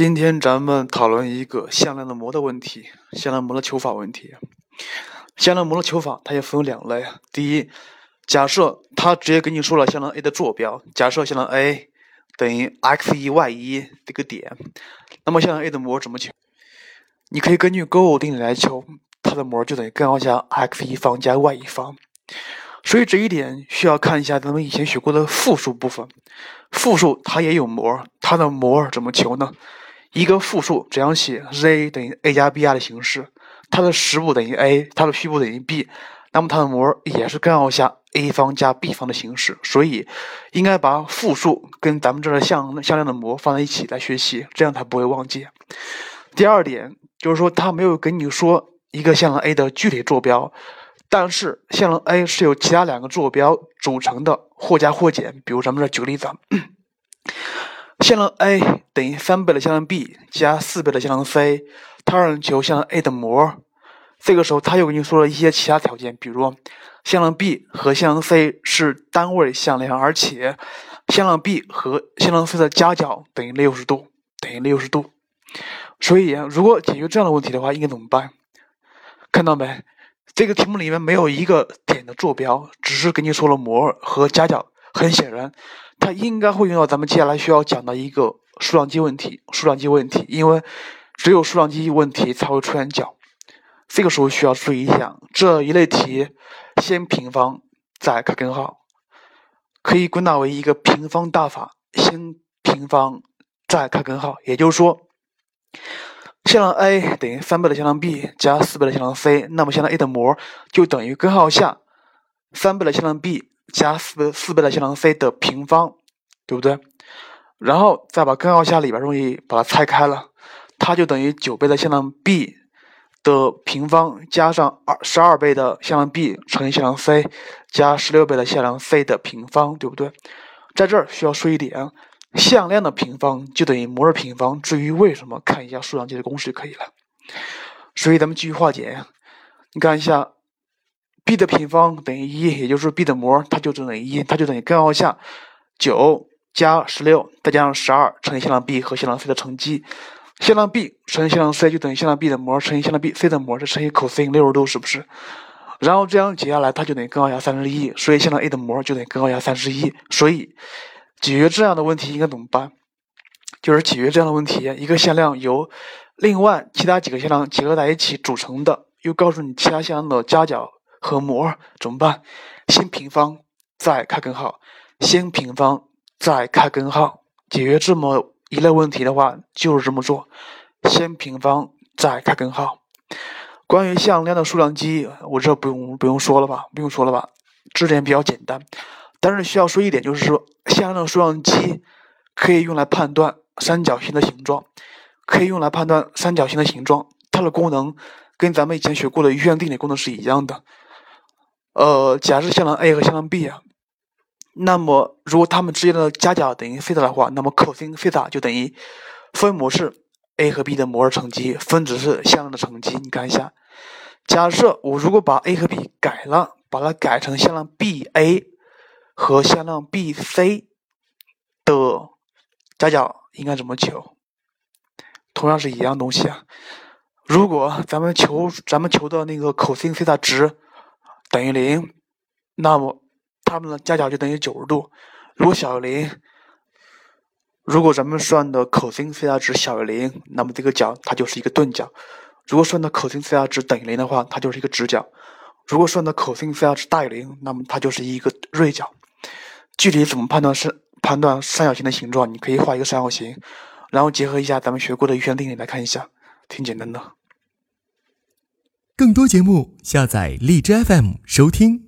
今天咱们讨论一个向量的模的问题，向量模的求法问题。向量模的求法它也分两类。第一，假设他直接给你说了向量 a 的坐标，假设向量 a 等于 x 一 y 一这个点，那么向量 a 的模怎么求？你可以根据勾股定理来求，它的模就等于根号下 x 一方加 y 一方。所以这一点需要看一下咱们以前学过的复数部分。复数它也有模，它的模怎么求呢？一个复数怎样写？z 等于 a 加 b r 的形式，它的实部等于 a，它的虚部等于 b，那么它的模也是根号下 a 方加 b 方的形式。所以应该把复数跟咱们这儿向向量的模放在一起来学习，这样才不会忘记。第二点就是说，他没有跟你说一个向量 a 的具体坐标。但是向量 a 是由其他两个坐标组成的，或加或减。比如咱们这举个例子，向量 a 等于三倍的向量 b 加四倍的向量 c，它让你求向量 a 的模。这个时候他又给你说了一些其他条件，比如向量 b 和向量 c 是单位向量，而且向量 b 和向量 c 的夹角等于六十度，等于六十度。所以如果解决这样的问题的话，应该怎么办？看到没？这个题目里面没有一个点的坐标，只是给你说了模和夹角。很显然，它应该会用到咱们接下来需要讲的一个数量积问题。数量积问题，因为只有数量积问题才会出现角。这个时候需要注意一下，这一类题先平方再开根号，可以归纳为一个平方大法：先平方再开根号。也就是说。向量 a 等于三倍的向量 b 加四倍的向量 c，那么向量 a 的模就等于根号下三倍的向量 b 加四四倍的向量 c 的平方，对不对？然后再把根号下里边东西把它拆开了，它就等于九倍的向量 b 的平方加上二十二倍的向量 b 乘以向量 c 加十六倍的向量 c 的平方，对不对？在这儿需要说一点。向量的平方就等于模的平方。至于为什么，看一下数量积的公式就可以了。所以咱们继续化简，你看一下，b 的平方等于一，也就是 b 的模它就等于一，它就等于根号下九加十六再加上十二乘以向量 b 和向量 c 的乘积。向量 b 乘以向量 c 就等于向量 b 的模乘以向量 b c 的模，再乘以 cos 六十度，是不是？然后这样解下来，它就等于根号下三十一，所以向量 a 的模就等于根号下三十一，所以。解决这样的问题应该怎么办？就是解决这样的问题，一个向量由另外其他几个向量结合在一起组成的，又告诉你其他向量的夹角和模怎么办？先平方再开根号，先平方再开根号。解决这么一类问题的话，就是这么做：先平方再开根号。关于向量的数量积，我这不用不用说了吧？不用说了吧？这点比较简单。但是需要说一点，就是说向量的数量积可以用来判断三角形的形状，可以用来判断三角形的形状，它的功能跟咱们以前学过的余弦定理功能是一样的。呃，假设向量 a 和向量 b 啊，那么如果它们之间的夹角等于西塔的话，那么 cosine 西塔就等于分母是 a 和 b 的摩尔乘积，分子是向量的乘积。你看一下，假设我如果把 a 和 b 改了，把它改成向量 b a。和向量 BC 的夹角应该怎么求？同样是一样东西啊。如果咱们求咱们求的那个 cosine 西塔值等于零，那么它们的夹角就等于九十度。如果小于零，如果咱们算的 cos 西塔值小于零，那么这个角它就是一个钝角。如果算的 cos 西塔值等于零的话，它就是一个直角。如果算的 cos 西塔值大于零，那么它就是一个锐角。具体怎么判断是判断三角形的形状？你可以画一个三角形，然后结合一下咱们学过的余弦定理来看一下，挺简单的。更多节目，下载荔枝 FM 收听。